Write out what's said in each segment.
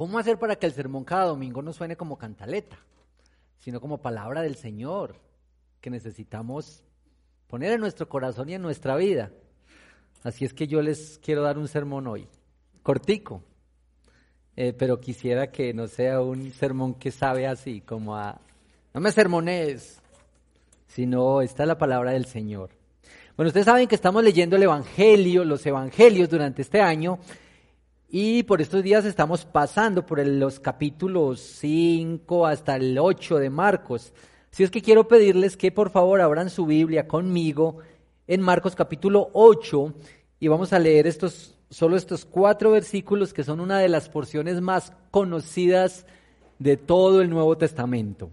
¿Cómo hacer para que el sermón cada domingo no suene como cantaleta, sino como palabra del Señor, que necesitamos poner en nuestro corazón y en nuestra vida? Así es que yo les quiero dar un sermón hoy, cortico, eh, pero quisiera que no sea un sermón que sabe así, como a, no me sermones, sino esta es la palabra del Señor. Bueno, ustedes saben que estamos leyendo el Evangelio, los Evangelios durante este año, y por estos días estamos pasando por los capítulos 5 hasta el 8 de Marcos. Así es que quiero pedirles que por favor abran su Biblia conmigo en Marcos capítulo 8 y vamos a leer estos, solo estos cuatro versículos que son una de las porciones más conocidas de todo el Nuevo Testamento.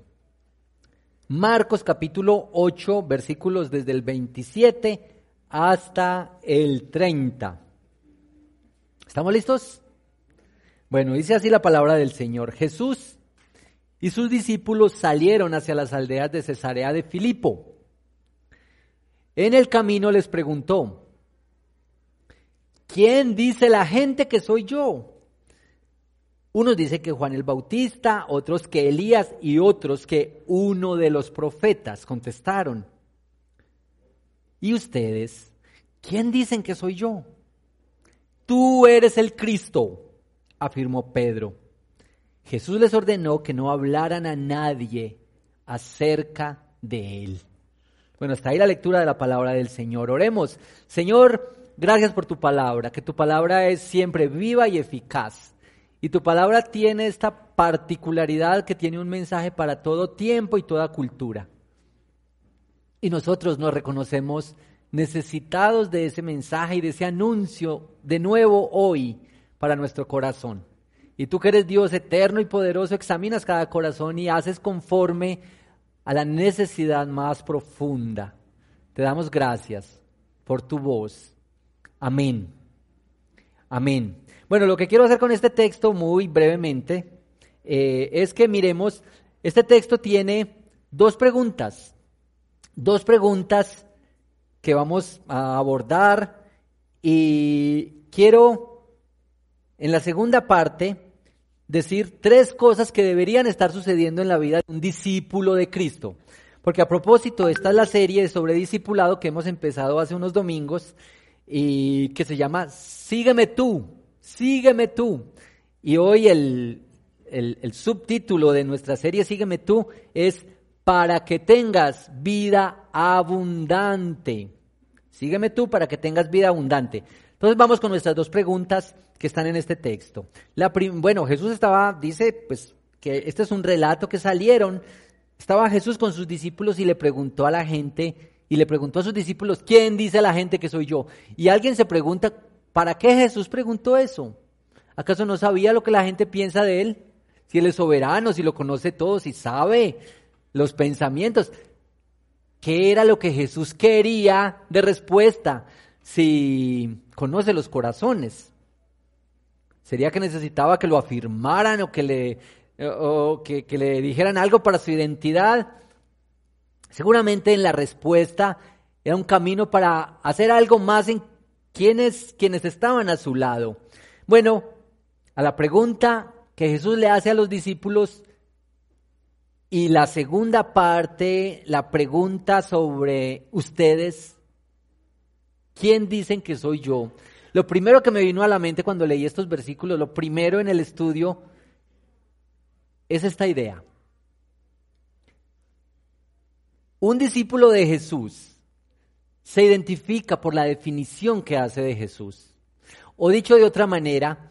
Marcos capítulo 8, versículos desde el 27 hasta el 30. ¿Estamos listos? Bueno, dice así la palabra del Señor. Jesús y sus discípulos salieron hacia las aldeas de Cesarea de Filipo. En el camino les preguntó, ¿quién dice la gente que soy yo? Unos dicen que Juan el Bautista, otros que Elías y otros que uno de los profetas contestaron. ¿Y ustedes? ¿Quién dicen que soy yo? Tú eres el Cristo, afirmó Pedro. Jesús les ordenó que no hablaran a nadie acerca de él. Bueno, hasta ahí la lectura de la palabra del Señor. Oremos. Señor, gracias por tu palabra, que tu palabra es siempre viva y eficaz. Y tu palabra tiene esta particularidad que tiene un mensaje para todo tiempo y toda cultura. Y nosotros nos reconocemos necesitados de ese mensaje y de ese anuncio de nuevo hoy para nuestro corazón. Y tú que eres Dios eterno y poderoso, examinas cada corazón y haces conforme a la necesidad más profunda. Te damos gracias por tu voz. Amén. Amén. Bueno, lo que quiero hacer con este texto muy brevemente eh, es que miremos, este texto tiene dos preguntas, dos preguntas que vamos a abordar y quiero en la segunda parte decir tres cosas que deberían estar sucediendo en la vida de un discípulo de Cristo. Porque a propósito, esta es la serie sobre discipulado que hemos empezado hace unos domingos y que se llama Sígueme tú, sígueme tú. Y hoy el, el, el subtítulo de nuestra serie Sígueme tú es Para que tengas vida abundante. Sígueme tú para que tengas vida abundante. Entonces vamos con nuestras dos preguntas que están en este texto. La bueno, Jesús estaba, dice, pues que este es un relato que salieron. Estaba Jesús con sus discípulos y le preguntó a la gente, y le preguntó a sus discípulos, ¿quién dice la gente que soy yo? Y alguien se pregunta, ¿para qué Jesús preguntó eso? ¿Acaso no sabía lo que la gente piensa de él? Si él es soberano, si lo conoce todo, si sabe los pensamientos. ¿Qué era lo que Jesús quería de respuesta? Si conoce los corazones. Sería que necesitaba que lo afirmaran o que le, dijeran algo para su identidad. Seguramente en la respuesta era un camino para hacer algo más en quienes estaban a su lado. Bueno, a la pregunta que Jesús le hace a los discípulos, y la segunda parte, la pregunta sobre ustedes, ¿quién dicen que soy yo? Lo primero que me vino a la mente cuando leí estos versículos, lo primero en el estudio, es esta idea. Un discípulo de Jesús se identifica por la definición que hace de Jesús. O dicho de otra manera,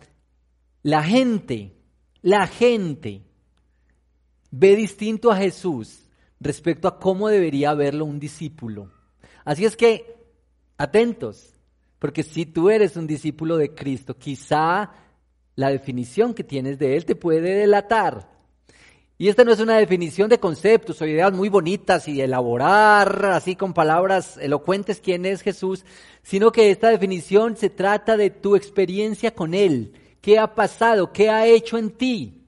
la gente, la gente ve distinto a Jesús respecto a cómo debería verlo un discípulo. Así es que, atentos, porque si tú eres un discípulo de Cristo, quizá la definición que tienes de Él te puede delatar. Y esta no es una definición de conceptos o ideas muy bonitas y elaborar así con palabras elocuentes quién es Jesús, sino que esta definición se trata de tu experiencia con Él. ¿Qué ha pasado? ¿Qué ha hecho en ti?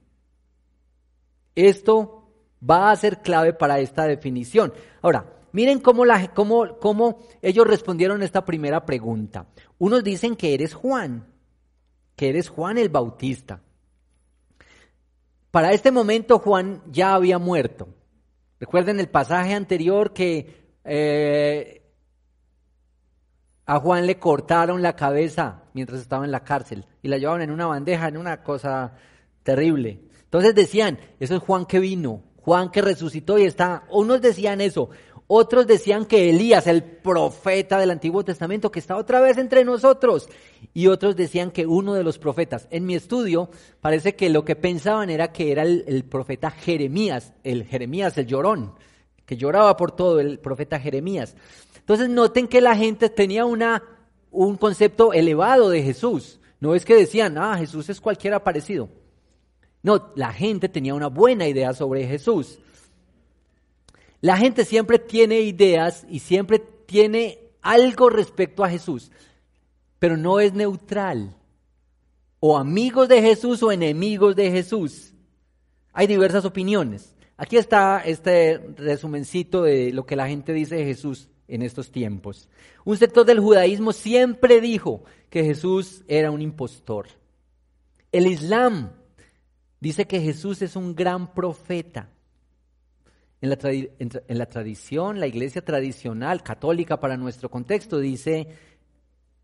Esto va a ser clave para esta definición. Ahora, miren cómo, ellos respondieron esta primera pregunta. Unos dicen que eres Juan, que eres Juan el Bautista. Para este momento Juan ya había muerto. Recuerden el pasaje anterior que eh, a Juan le cortaron la cabeza mientras estaba en la cárcel y la llevaban en una bandeja, en una cosa terrible. Entonces decían, eso es Juan que vino, Juan que resucitó y está. Unos decían eso, otros decían que Elías, el profeta del Antiguo Testamento, que está otra vez entre nosotros. Y otros decían que uno de los profetas. En mi estudio parece que lo que pensaban era que era el, profeta Jeremías, el Jeremías, el llorón, que lloraba por todo, el profeta Jeremías. Entonces noten que la gente tenía una, un concepto elevado de Jesús. No es que decían, ah, Jesús es cualquiera parecido. No, la gente tenía una buena idea sobre Jesús. La gente siempre tiene ideas y siempre tiene algo respecto a Jesús, pero no es neutral. O amigos de Jesús o enemigos de Jesús. Hay diversas opiniones. Aquí está este resumencito de lo que la gente dice de Jesús en estos tiempos. Un sector del judaísmo siempre dijo que Jesús era un impostor. El Islam dice que Jesús es un gran profeta. En la, tradición, la iglesia tradicional, católica para nuestro contexto, dice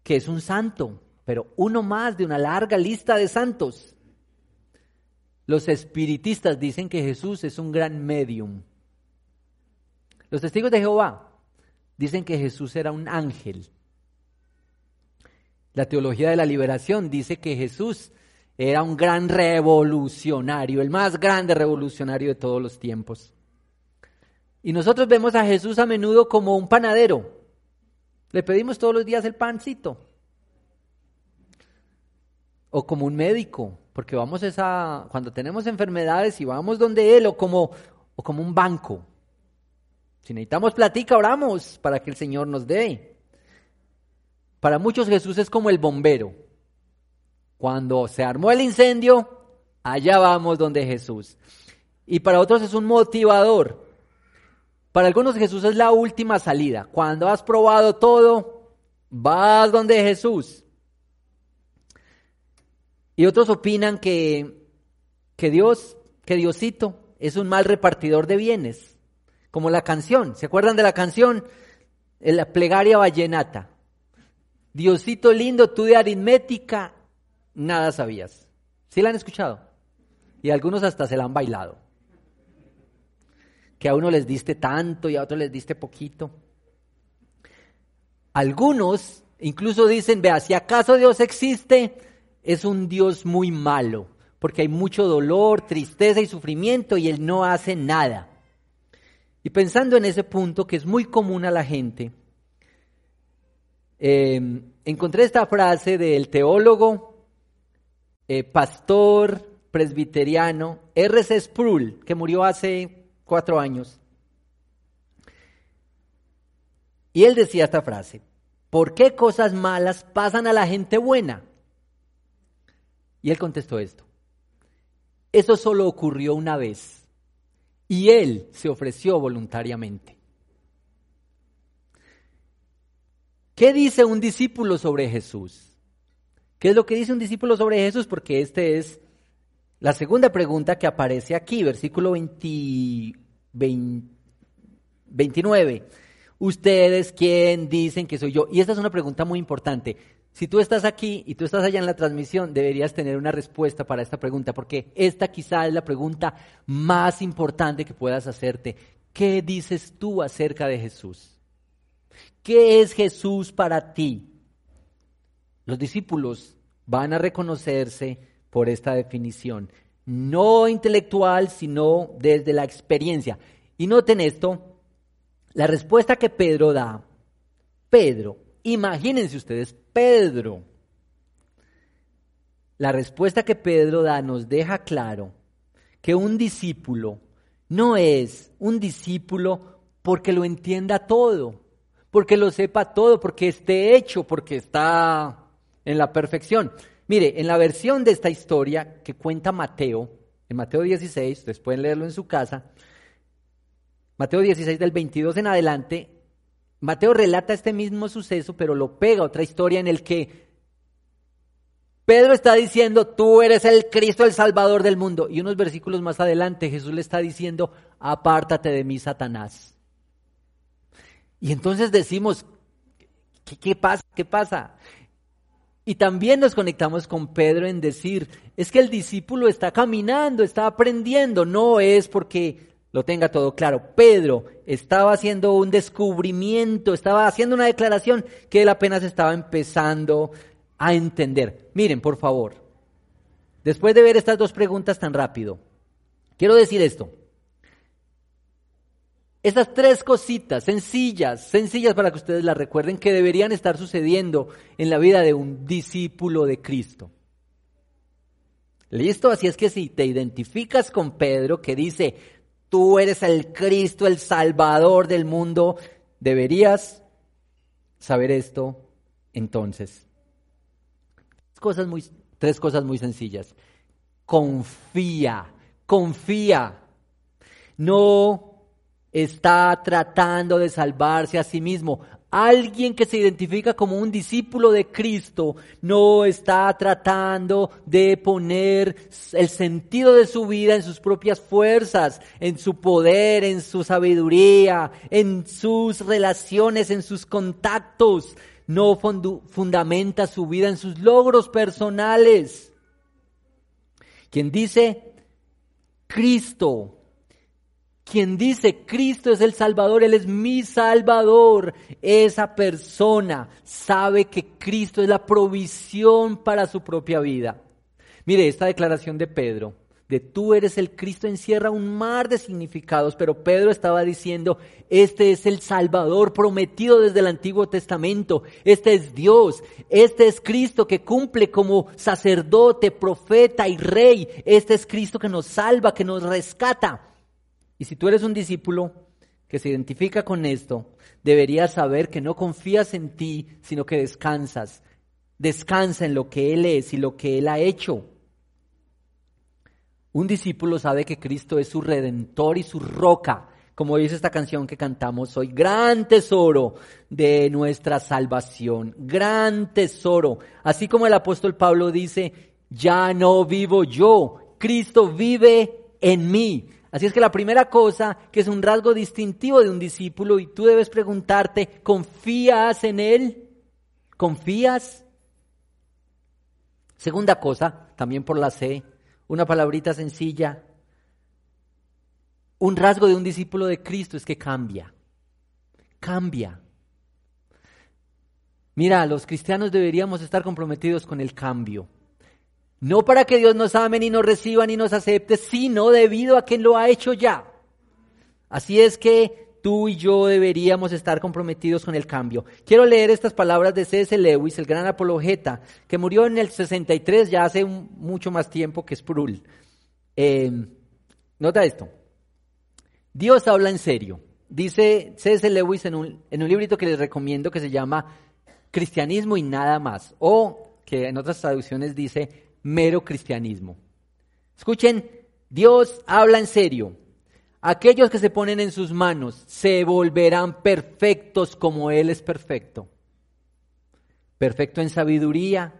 que es un santo, pero uno más de una larga lista de santos. Los espiritistas dicen que Jesús es un gran medium. Los testigos de Jehová dicen que Jesús era un ángel. La teología de la liberación dice que Jesús era un gran revolucionario, el más grande revolucionario de todos los tiempos. Y nosotros vemos a Jesús a menudo como un panadero. Le pedimos todos los días el pancito. O como un médico, porque vamos esa, cuando tenemos enfermedades y vamos donde Él, o como, o como un banco. Si necesitamos platica, oramos para que el Señor nos dé. Para muchos Jesús es como el bombero. Cuando se armó el incendio, allá vamos donde Jesús. Y para otros es un motivador. Para algunos Jesús es la última salida. Cuando has probado todo, vas donde Jesús. Y otros opinan que, que Dios, que Diosito es un mal repartidor de bienes, como la canción. ¿Se acuerdan de la canción? La plegaria vallenata. Diosito lindo, tú de aritmética, nada sabías. ¿Sí la han escuchado? Y algunos hasta se la han bailado que a uno les diste tanto y a otros les diste poquito. Algunos incluso dicen, vea, si acaso Dios existe, es un Dios muy malo, porque hay mucho dolor, tristeza y sufrimiento y Él no hace nada. Y pensando en ese punto que es muy común a la gente, em, encontré esta frase del teólogo, eh, pastor presbiteriano R.C. Sproul, que murió hace cuatro años. Y él decía esta frase, ¿por qué cosas malas pasan a la gente buena? Y él contestó esto, eso solo ocurrió una vez y él se ofreció voluntariamente. ¿Qué dice un discípulo sobre Jesús? ¿Qué es lo que dice un discípulo sobre Jesús? Porque este es la segunda pregunta que aparece aquí, versículo 29. ¿Ustedes quién dicen que soy yo? Y esta es una pregunta muy importante. Si tú estás aquí y tú estás allá en la transmisión, deberías tener una respuesta para esta pregunta, porque esta quizá es la pregunta más importante que puedas hacerte. ¿Qué dices tú acerca de Jesús? ¿Qué es Jesús para ti? Los discípulos van a reconocerse por esta definición. No intelectual, sino desde la experiencia. Y noten esto, la respuesta que Pedro da, Pedro, imagínense ustedes, Pedro, la respuesta que Pedro da nos deja claro que un discípulo no es un discípulo porque lo entienda todo, porque lo sepa todo, porque esté hecho, porque está en la perfección. Mire, en la versión de esta historia que cuenta Mateo, en Mateo 16, ustedes pueden leerlo en su casa, Mateo 16 del 22 en adelante, Mateo relata este mismo suceso, pero lo pega a otra historia en el que Pedro está diciendo, tú eres el Cristo, el Salvador del mundo. Y unos versículos más adelante Jesús le está diciendo, apártate de mí, Satanás. Y entonces decimos, ¿qué, qué pasa? ¿Qué pasa? Y también nos conectamos con Pedro en decir, es que el discípulo está caminando, está aprendiendo, no es porque lo tenga todo claro. Pedro estaba haciendo un descubrimiento, estaba haciendo una declaración que él apenas estaba empezando a entender. Miren, por favor, después de ver estas dos preguntas tan rápido, quiero decir esto. Estas tres cositas sencillas, sencillas para que ustedes las recuerden, que deberían estar sucediendo en la vida de un discípulo de Cristo. ¿Listo? Así es que si te identificas con Pedro que dice, tú eres el Cristo, el Salvador del mundo, deberías saber esto entonces cosas muy, tres cosas muy sencillas. Confía, confía. No está tratando de salvarse a sí mismo. Alguien que se identifica como un discípulo de Cristo no está tratando de poner el sentido de su vida en sus propias fuerzas, en su poder, en su sabiduría, en sus relaciones, en sus contactos no fundamenta su vida en sus logros personales. Quien dice Cristo, quien dice Cristo es el Salvador, Él es mi Salvador, esa persona sabe que Cristo es la provisión para su propia vida. Mire esta declaración de Pedro de tú eres el Cristo encierra un mar de significados, pero Pedro estaba diciendo, este es el Salvador prometido desde el Antiguo Testamento, este es Dios, este es Cristo que cumple como sacerdote, profeta y rey, este es Cristo que nos salva, que nos rescata. Y si tú eres un discípulo que se identifica con esto, deberías saber que no confías en ti, sino que descansas. Descansa en lo que Él es y lo que Él ha hecho. Un discípulo sabe que Cristo es su redentor y su roca, como dice esta canción que cantamos hoy, gran tesoro de nuestra salvación, gran tesoro. Así como el apóstol Pablo dice, ya no vivo yo, Cristo vive en mí. Así es que la primera cosa que es un rasgo distintivo de un discípulo y tú debes preguntarte, ¿confías en Él? ¿Confías? Segunda cosa, también por la C, una palabrita sencilla. Un rasgo de un discípulo de Cristo es que cambia. Cambia. Mira, los cristianos deberíamos estar comprometidos con el cambio. No para que Dios nos ame ni nos reciba ni nos acepte, sino debido a que lo ha hecho ya. Así es que tú y yo deberíamos estar comprometidos con el cambio. Quiero leer estas palabras de C.S. Lewis, el gran apologeta, que murió en el 63, ya hace mucho más tiempo que Sproul. Eh, nota esto. Dios habla en serio. Dice C.S. Lewis en un, en un librito que les recomiendo que se llama Cristianismo y nada más, o que en otras traducciones dice mero cristianismo. Escuchen, Dios habla en serio. Aquellos que se ponen en sus manos se volverán perfectos como Él es perfecto. Perfecto en sabiduría,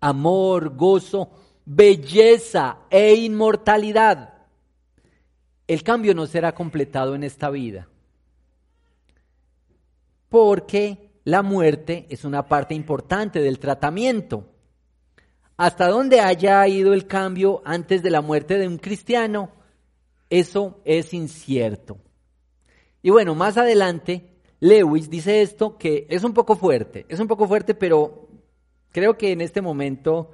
amor, gozo, belleza e inmortalidad. El cambio no será completado en esta vida. Porque la muerte es una parte importante del tratamiento. Hasta dónde haya ido el cambio antes de la muerte de un cristiano, eso es incierto. Y bueno, más adelante, Lewis dice esto que es un poco fuerte, es un poco fuerte, pero creo que en este momento,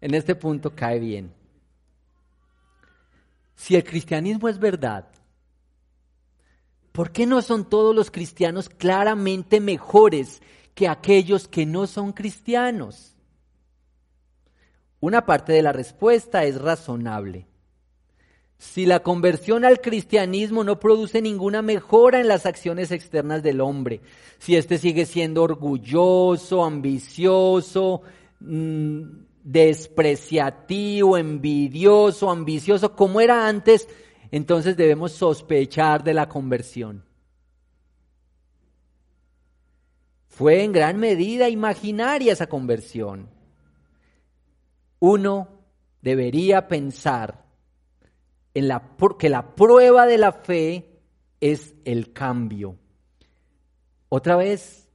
en este punto, cae bien. Si el cristianismo es verdad, ¿por qué no son todos los cristianos claramente mejores que aquellos que no son cristianos? Una parte de la respuesta es razonable. Si la conversión al cristianismo no produce ninguna mejora en las acciones externas del hombre, si éste sigue siendo orgulloso, ambicioso, mm, despreciativo, envidioso, ambicioso, como era antes, entonces debemos sospechar de la conversión. Fue en gran medida imaginaria esa conversión. Uno debería pensar en la, que la prueba de la fe es el cambio. Otra vez,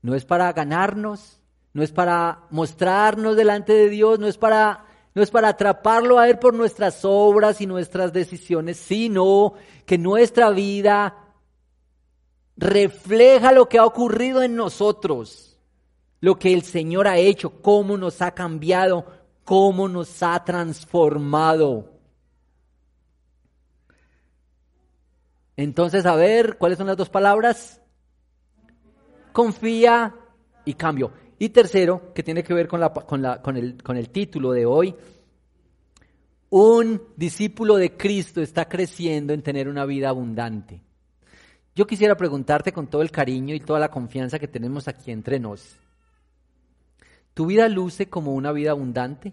no es para ganarnos, no es para mostrarnos delante de Dios, no es para no es para atraparlo a Él por nuestras obras y nuestras decisiones, sino que nuestra vida refleja lo que ha ocurrido en nosotros, lo que el Señor ha hecho, cómo nos ha cambiado, cómo nos ha transformado. Entonces, a ver, ¿cuáles son las dos palabras? Confía y cambio. Y tercero, que tiene que ver con, el, el título de hoy, un discípulo de Cristo está creciendo en tener una vida abundante. Yo quisiera preguntarte con todo el cariño y toda la confianza que tenemos aquí entre nos, ¿tu vida luce como una vida abundante?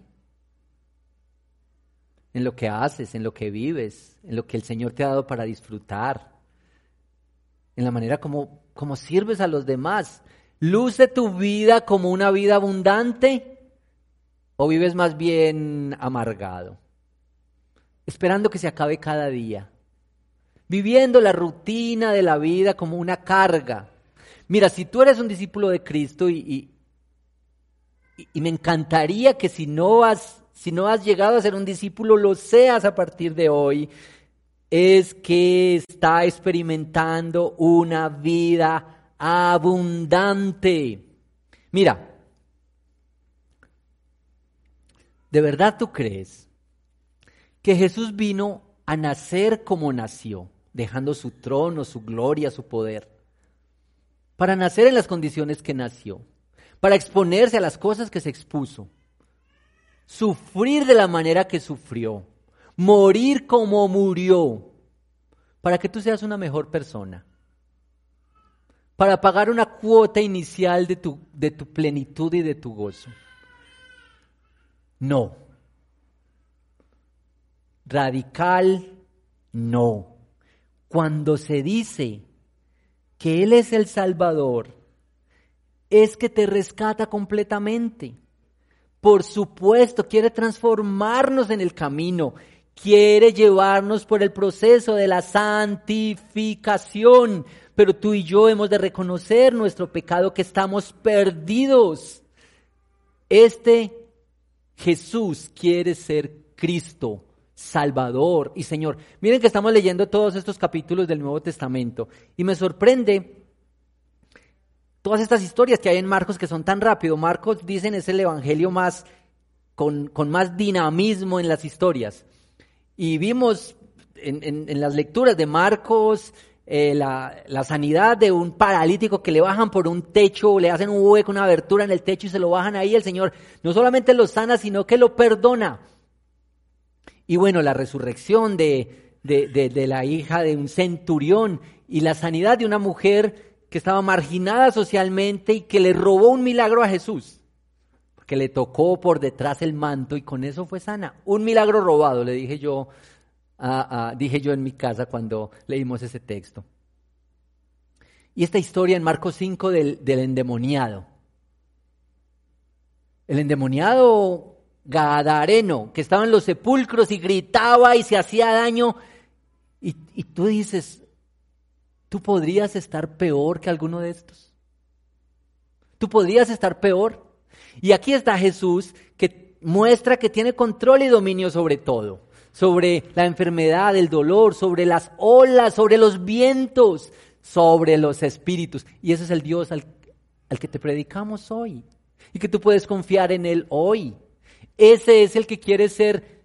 En lo que haces, en lo que vives, en lo que el Señor te ha dado para disfrutar, en la manera como, como sirves a los demás. ¿Luce tu vida como una vida abundante o vives más bien amargado? Esperando que se acabe cada día. Viviendo la rutina de la vida como una carga. Mira, si tú eres un discípulo de Cristo y, y, me encantaría que si no, has, si no has llegado a ser un discípulo, lo seas a partir de hoy, es que está experimentando una vida abundante. Mira, ¿de verdad tú crees que Jesús vino a nacer como nació, dejando su trono, su gloria, su poder? Para nacer en las condiciones que nació, para exponerse a las cosas que se expuso, sufrir de la manera que sufrió, morir como murió, para que tú seas una mejor persona para pagar una cuota inicial de tu, de tu plenitud y de tu gozo. No. Radical, no. Cuando se dice que Él es el Salvador, es que te rescata completamente. Por supuesto, quiere transformarnos en el camino, quiere llevarnos por el proceso de la santificación, pero tú y yo hemos de reconocer nuestro pecado, que estamos perdidos. Este Jesús quiere ser Cristo, Salvador y Señor. Miren que estamos leyendo todos estos capítulos del Nuevo Testamento y me sorprende todas estas historias que hay en Marcos que son tan rápido. Marcos, dicen, es el evangelio más con, con más dinamismo en las historias. Y vimos en, en las lecturas de Marcos, eh, la, la, sanidad de un paralítico que le bajan por un techo, le hacen un hueco, una abertura en el techo y se lo bajan ahí, el Señor no solamente lo sana, sino que lo perdona. Y bueno, la resurrección de, de, de la hija de un centurión y la sanidad de una mujer que estaba marginada socialmente y que le robó un milagro a Jesús, porque le tocó por detrás el manto y con eso fue sana. Un milagro robado, le dije yo dije yo en mi casa cuando leímos ese texto. Y esta historia en Marcos 5 del, endemoniado. El endemoniado gadareno que estaba en los sepulcros y gritaba y se hacía daño. Y tú dices, ¿tú podrías estar peor que alguno de estos? ¿Tú podrías estar peor? Y aquí está Jesús que muestra que tiene control y dominio sobre todo sobre la enfermedad, el dolor, sobre las olas, sobre los vientos, sobre los espíritus. Y ese es el Dios al, que te predicamos hoy y que tú puedes confiar en Él hoy. Ese es el que quiere ser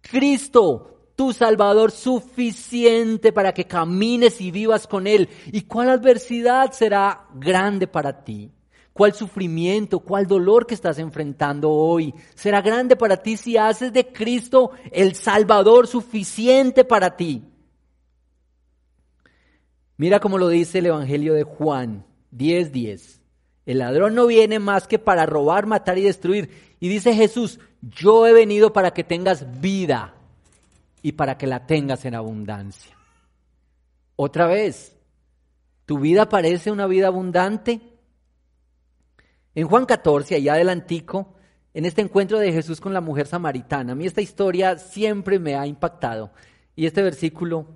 Cristo, tu Salvador suficiente para que camines y vivas con Él. ¿Y cuál adversidad será grande para ti? cuál sufrimiento, cuál dolor que estás enfrentando hoy. Será grande para ti si haces de Cristo el Salvador suficiente para ti. Mira cómo lo dice el Evangelio de Juan 10:10. 10. El ladrón no viene más que para robar, matar y destruir. Y dice Jesús, yo he venido para que tengas vida y para que la tengas en abundancia. Otra vez, ¿tu vida parece una vida abundante? En Juan 14, allá adelantico, en este encuentro de Jesús con la mujer samaritana. A mí esta historia siempre me ha impactado. Y este versículo,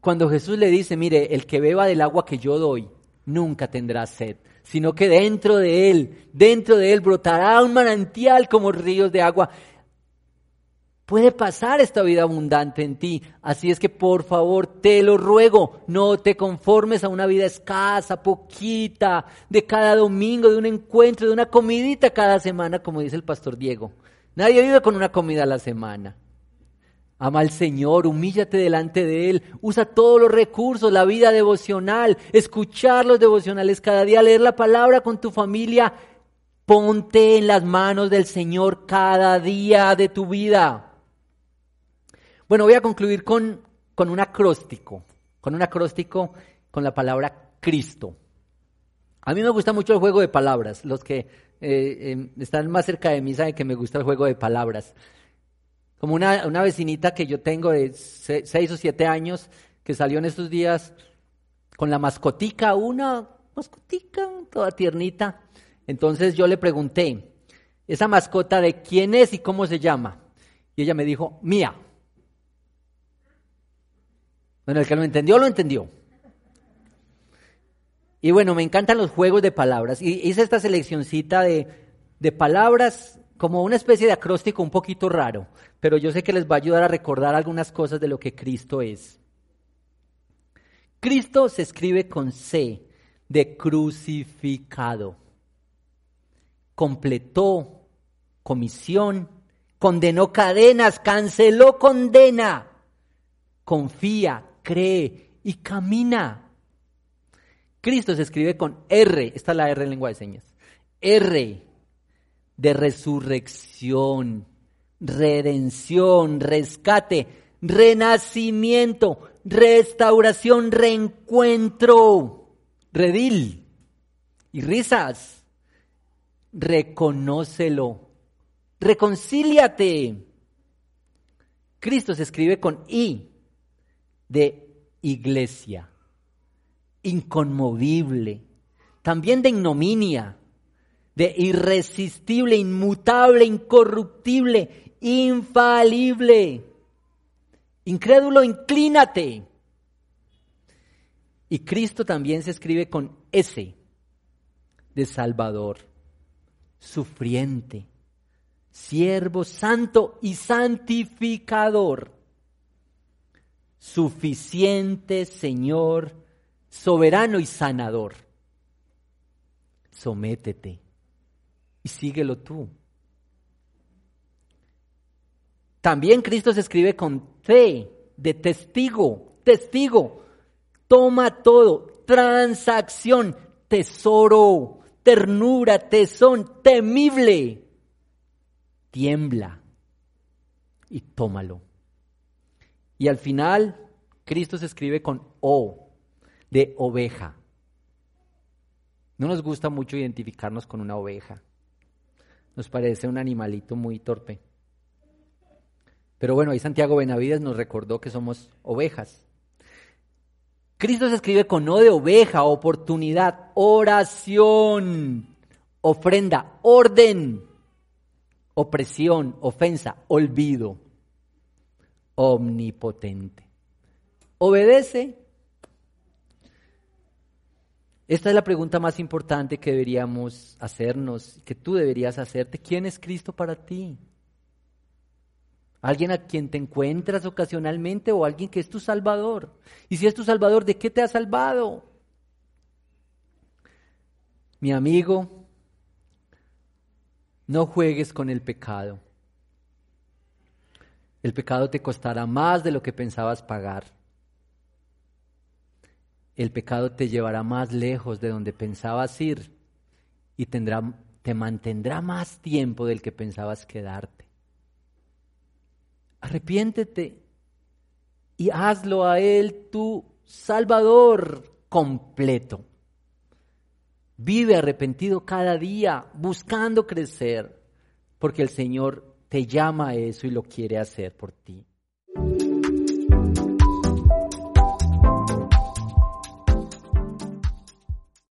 cuando Jesús le dice, mire, el que beba del agua que yo doy, nunca tendrá sed, sino que dentro de él, dentro de él brotará un manantial como ríos de agua. Puede pasar esta vida abundante en ti. Así es que por favor, te lo ruego, no te conformes a una vida escasa, poquita, de cada domingo, de un encuentro, de una comidita cada semana, como dice el pastor Diego. Nadie vive con una comida a la semana. Ama al Señor, humíllate delante de Él, usa todos los recursos, la vida devocional, escuchar los devocionales cada día, leer la palabra con tu familia. Ponte en las manos del Señor cada día de tu vida. Bueno, voy a concluir con, un acróstico, con un acróstico con la palabra Cristo. A mí me gusta mucho el juego de palabras. Los que eh, em, están más cerca de mí saben que me gusta el juego de palabras. Como una, una vecinita que yo tengo de seis o siete años que salió en estos días con la mascotica, una mascotica toda tiernita. Entonces yo le pregunté, ¿esa mascota de quién es y cómo se llama? Y ella me dijo, mía. Bueno, el que lo entendió, lo entendió. Y bueno, me encantan los juegos de palabras. Y hice esta seleccioncita de, de palabras como una especie de acróstico un poquito raro, pero yo sé que les va a ayudar a recordar algunas cosas de lo que Cristo es. Cristo se escribe con C, de crucificado. Completó comisión, condenó cadenas, canceló condena, confía, cree y camina. Cristo se escribe con R, esta es la R en lengua de señas. R de resurrección, redención, rescate, renacimiento, restauración, reencuentro, redil y risas. Reconócelo, reconcíliate. Cristo se escribe con I, de iglesia, inconmovible, también de ignominia, de irresistible, inmutable, incorruptible, infalible. Incrédulo, inclínate. Y Cristo también se escribe con S, de Salvador, sufriente, siervo santo y santificador suficiente Señor, soberano y sanador. Sométete y síguelo tú. También Cristo se escribe con T de testigo, testigo. Toma todo, transacción, tesoro, ternura, tesón, temible. Tiembla y tómalo. Y al final, Cristo se escribe con O, de oveja. No nos gusta mucho identificarnos con una oveja. Nos parece un animalito muy torpe. Pero bueno, ahí Santiago Benavides nos recordó que somos ovejas. Cristo se escribe con O de oveja, oportunidad, oración, ofrenda, orden, opresión, ofensa, olvido omnipotente. ¿Obedece? Esta es la pregunta más importante que deberíamos hacernos, que tú deberías hacerte. ¿Quién es Cristo para ti? ¿Alguien a quien te encuentras ocasionalmente o alguien que es tu Salvador? Y si es tu Salvador, ¿de qué te ha salvado? Mi amigo, no juegues con el pecado. El pecado te costará más de lo que pensabas pagar. El pecado te llevará más lejos de donde pensabas ir y te mantendrá más tiempo del que pensabas quedarte. Arrepiéntete y hazlo a Él tu Salvador completo. Vive arrepentido cada día, buscando crecer, porque el Señor te llama a eso y lo quiere hacer por ti.